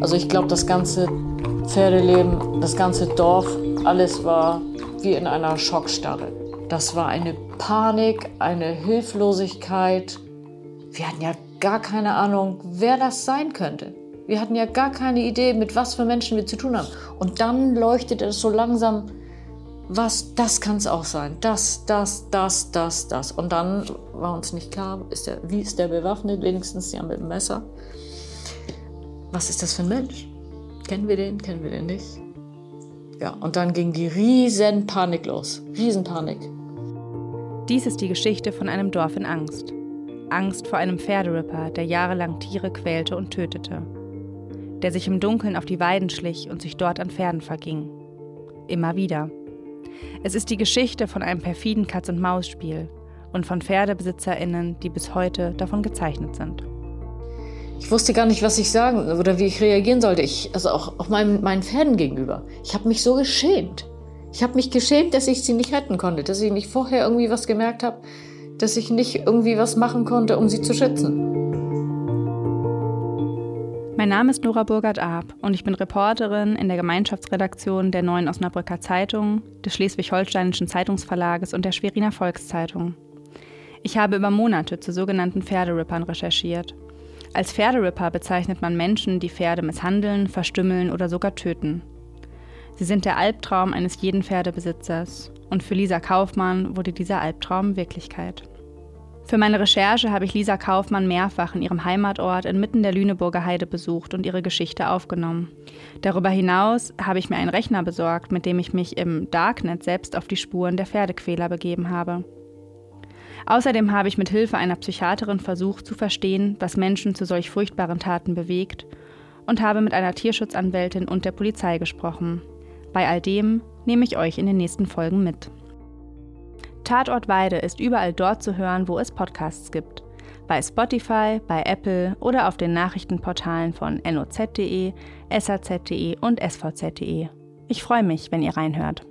Also ich glaube, das ganze Pferdeleben, das ganze Dorf, alles war wie in einer Schockstarre. Das war eine Panik, eine Hilflosigkeit. Wir hatten ja gar keine Ahnung, wer das sein könnte. Wir hatten ja gar keine Idee, mit was für Menschen wir zu tun haben. Und dann leuchtet es so langsam, was, das kann es auch sein. Das, das, das, das, das. Und dann war uns nicht klar, ist der, wie ist der bewaffnet, wenigstens ja mit dem Messer. Was ist das für ein Mensch? Kennen wir den, kennen wir den nicht? Ja, und dann ging die riesen Panik los. Riesenpanik. Dies ist die Geschichte von einem Dorf in Angst. Angst vor einem Pferderipper, der jahrelang Tiere quälte und tötete. Der sich im Dunkeln auf die Weiden schlich und sich dort an Pferden verging. Immer wieder. Es ist die Geschichte von einem perfiden Katz-und-Maus-Spiel und von PferdebesitzerInnen, die bis heute davon gezeichnet sind. Ich wusste gar nicht, was ich sagen oder wie ich reagieren sollte. Ich, also auch, auch meinen, meinen Pferden gegenüber. Ich habe mich so geschämt. Ich habe mich geschämt, dass ich sie nicht retten konnte, dass ich nicht vorher irgendwie was gemerkt habe, dass ich nicht irgendwie was machen konnte, um sie zu schützen. Mein Name ist Nora Burgert-Arp und ich bin Reporterin in der Gemeinschaftsredaktion der Neuen Osnabrücker Zeitung, des Schleswig-Holsteinischen Zeitungsverlages und der Schweriner Volkszeitung. Ich habe über Monate zu sogenannten Pferderippern recherchiert. Als Pferderipper bezeichnet man Menschen, die Pferde misshandeln, verstümmeln oder sogar töten. Sie sind der Albtraum eines jeden Pferdebesitzers und für Lisa Kaufmann wurde dieser Albtraum Wirklichkeit. Für meine Recherche habe ich Lisa Kaufmann mehrfach in ihrem Heimatort inmitten der Lüneburger Heide besucht und ihre Geschichte aufgenommen. Darüber hinaus habe ich mir einen Rechner besorgt, mit dem ich mich im Darknet selbst auf die Spuren der Pferdequäler begeben habe. Außerdem habe ich mit Hilfe einer Psychiaterin versucht zu verstehen, was Menschen zu solch furchtbaren Taten bewegt und habe mit einer Tierschutzanwältin und der Polizei gesprochen. Bei all dem nehme ich euch in den nächsten Folgen mit. Tatort Weide ist überall dort zu hören, wo es Podcasts gibt. Bei Spotify, bei Apple oder auf den Nachrichtenportalen von noz.de, saz.de und svz.de. Ich freue mich, wenn ihr reinhört.